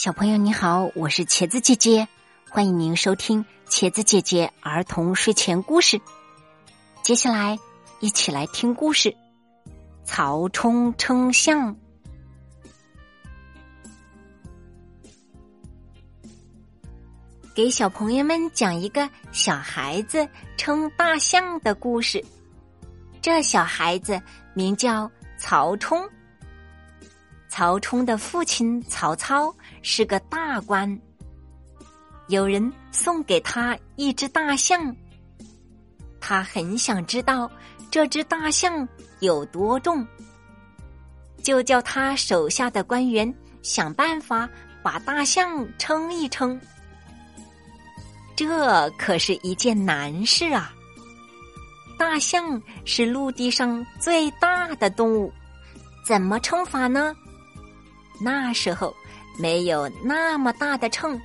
小朋友你好，我是茄子姐姐，欢迎您收听茄子姐姐儿童睡前故事。接下来一起来听故事：曹冲称象。给小朋友们讲一个小孩子称大象的故事。这小孩子名叫曹冲。曹冲的父亲曹操是个大官，有人送给他一只大象，他很想知道这只大象有多重，就叫他手下的官员想办法把大象称一称。这可是一件难事啊！大象是陆地上最大的动物，怎么称法呢？那时候没有那么大的秤，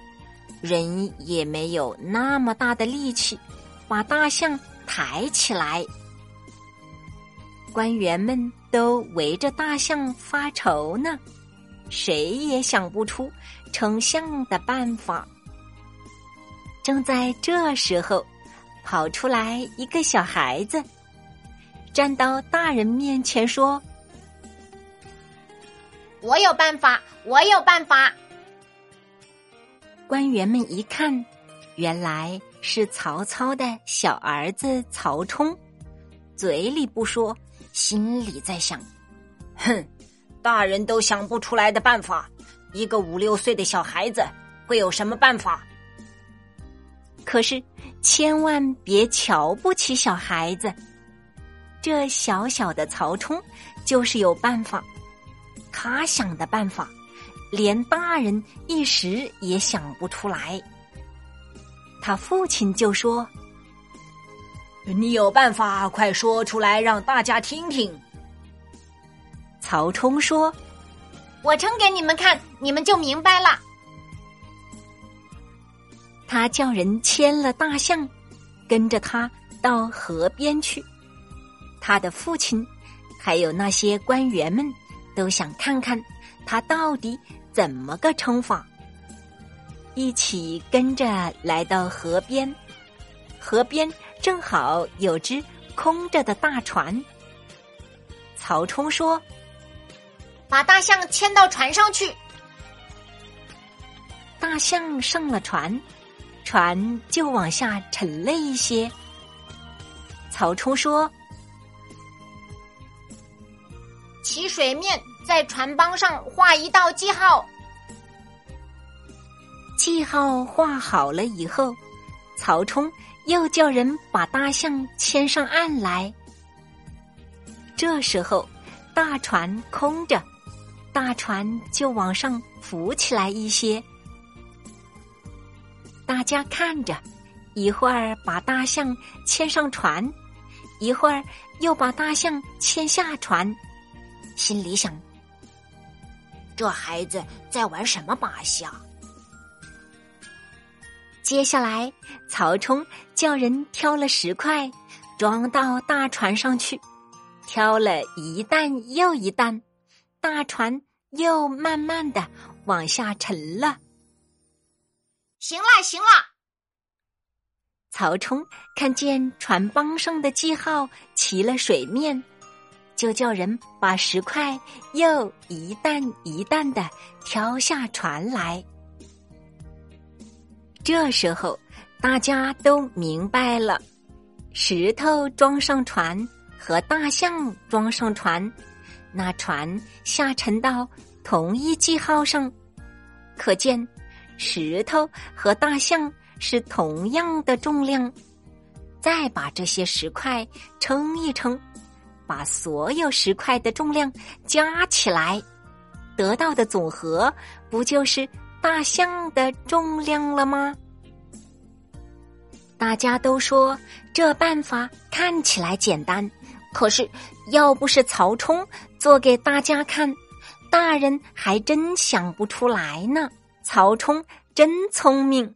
人也没有那么大的力气把大象抬起来。官员们都围着大象发愁呢，谁也想不出称象的办法。正在这时候，跑出来一个小孩子，站到大人面前说。我有办法，我有办法。官员们一看，原来是曹操的小儿子曹冲，嘴里不说，心里在想：哼，大人都想不出来的办法，一个五六岁的小孩子会有什么办法？可是千万别瞧不起小孩子，这小小的曹冲就是有办法。他想的办法，连大人一时也想不出来。他父亲就说：“你有办法，快说出来让大家听听。”曹冲说：“我称给你们看，你们就明白了。”他叫人牵了大象，跟着他到河边去。他的父亲还有那些官员们。都想看看他到底怎么个称法，一起跟着来到河边。河边正好有只空着的大船。曹冲说：“把大象牵到船上去。”大象上了船，船就往下沉了一些。曹冲说。起水面，在船帮上画一道记号。记号画好了以后，曹冲又叫人把大象牵上岸来。这时候，大船空着，大船就往上浮起来一些。大家看着，一会儿把大象牵上船，一会儿又把大象牵下船。心里想：这孩子在玩什么把戏啊？接下来，曹冲叫人挑了石块，装到大船上去。挑了一担又一担，大船又慢慢的往下沉了。行了，行了。曹冲看见船帮上的记号齐了水面。就叫人把石块又一担一担的挑下船来。这时候，大家都明白了：石头装上船和大象装上船，那船下沉到同一记号上，可见石头和大象是同样的重量。再把这些石块称一称。把所有石块的重量加起来，得到的总和不就是大象的重量了吗？大家都说这办法看起来简单，可是要不是曹冲做给大家看，大人还真想不出来呢。曹冲真聪明。